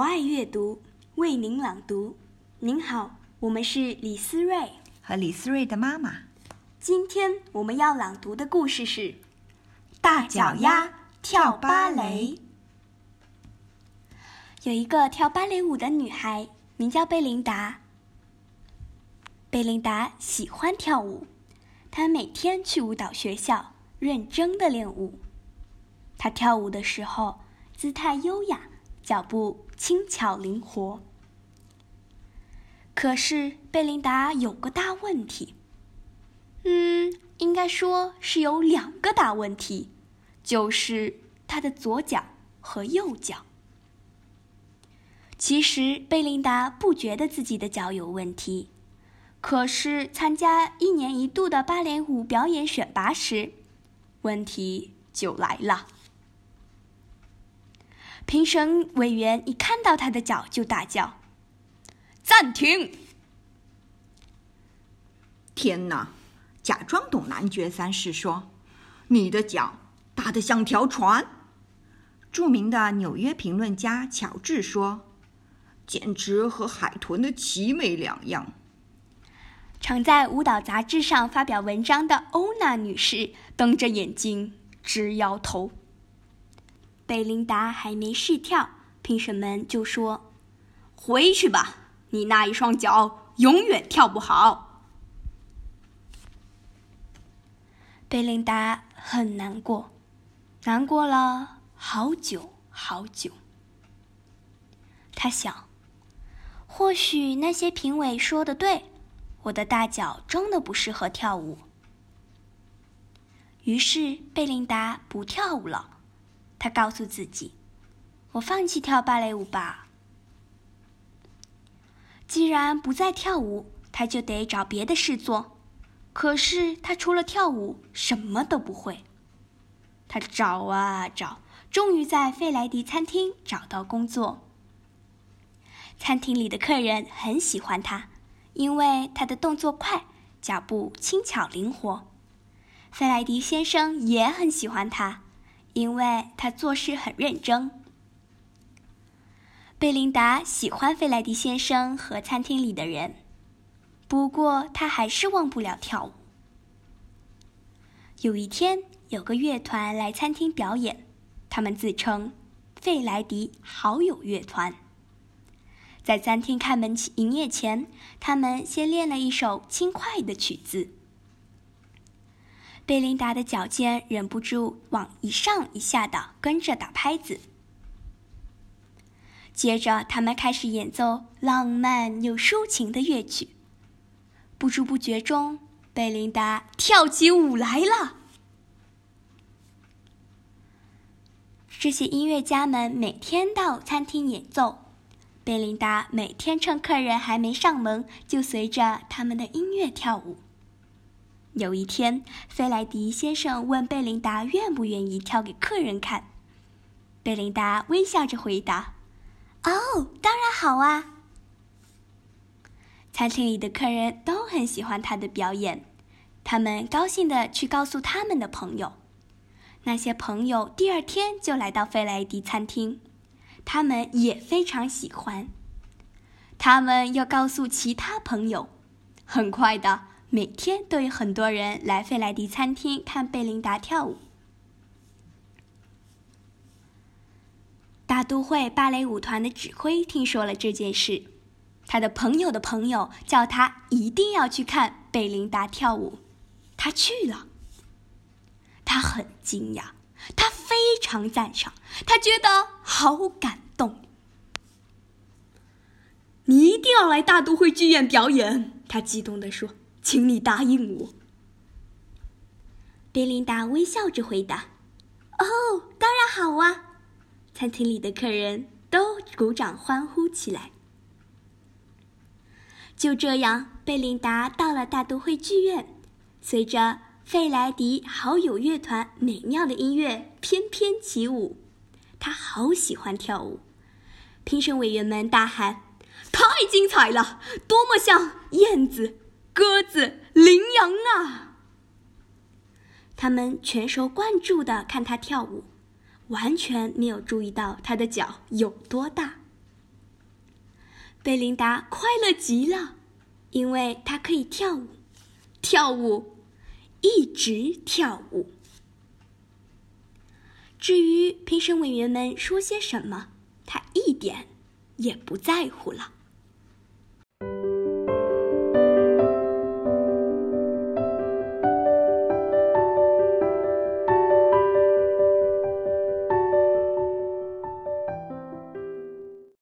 爱阅读，为您朗读。您好，我们是李思睿和李思睿的妈妈。今天我们要朗读的故事是《大脚丫跳芭蕾》。有一个跳芭蕾舞的女孩，名叫贝琳达。贝琳达喜欢跳舞，她每天去舞蹈学校认真的练舞。她跳舞的时候，姿态优雅。脚步轻巧灵活，可是贝琳达有个大问题。嗯，应该说是有两个大问题，就是她的左脚和右脚。其实贝琳达不觉得自己的脚有问题，可是参加一年一度的芭蕾舞表演选拔时，问题就来了。评审委员一看到他的脚就大叫：“暂停！”天哪！假装懂男爵三世说：“你的脚大得像条船。”著名的纽约评论家乔治说：“简直和海豚的鳍没两样。”常在舞蹈杂志上发表文章的欧娜女士瞪着眼睛直摇头。贝琳达还没试跳，评审们就说：“回去吧，你那一双脚永远跳不好。”贝琳达很难过，难过了好久好久。他想，或许那些评委说的对，我的大脚真的不适合跳舞。于是，贝琳达不跳舞了。他告诉自己：“我放弃跳芭蕾舞吧。既然不再跳舞，他就得找别的事做。可是他除了跳舞什么都不会。他找啊找，终于在费莱迪餐厅找到工作。餐厅里的客人很喜欢他，因为他的动作快，脚步轻巧灵活。费莱迪先生也很喜欢他。”因为他做事很认真。贝琳达喜欢费莱迪先生和餐厅里的人，不过他还是忘不了跳舞。有一天，有个乐团来餐厅表演，他们自称“费莱迪好友乐团”。在餐厅开门营业前，他们先练了一首轻快的曲子。贝琳达的脚尖忍不住往一上一下的跟着打拍子。接着，他们开始演奏浪漫又抒情的乐曲。不知不觉中，贝琳达跳起舞来了。这些音乐家们每天到餐厅演奏，贝琳达每天趁客人还没上门，就随着他们的音乐跳舞。有一天，费莱迪先生问贝琳达愿不愿意跳给客人看。贝琳达微笑着回答：“哦，当然好啊。”餐厅里的客人都很喜欢他的表演，他们高兴地去告诉他们的朋友。那些朋友第二天就来到费莱迪餐厅，他们也非常喜欢。他们又告诉其他朋友，很快的。每天都有很多人来费莱迪餐厅看贝琳达跳舞。大都会芭蕾舞团的指挥听说了这件事，他的朋友的朋友叫他一定要去看贝琳达跳舞，他去了。他很惊讶，他非常赞赏，他觉得好感动。你一定要来大都会剧院表演，他激动地说。请你答应我。”贝琳达微笑着回答。“哦，当然好啊！”餐厅里的客人都鼓掌欢呼起来。就这样，贝琳达到了大都会剧院，随着费莱迪好友乐团美妙的音乐翩翩起舞。她好喜欢跳舞。评审委员们大喊：“太精彩了！多么像燕子！”鸽子、羚羊啊！他们全神贯注的看他跳舞，完全没有注意到他的脚有多大。贝琳达快乐极了，因为她可以跳舞，跳舞，一直跳舞。至于评审委员们说些什么，他一点也不在乎了。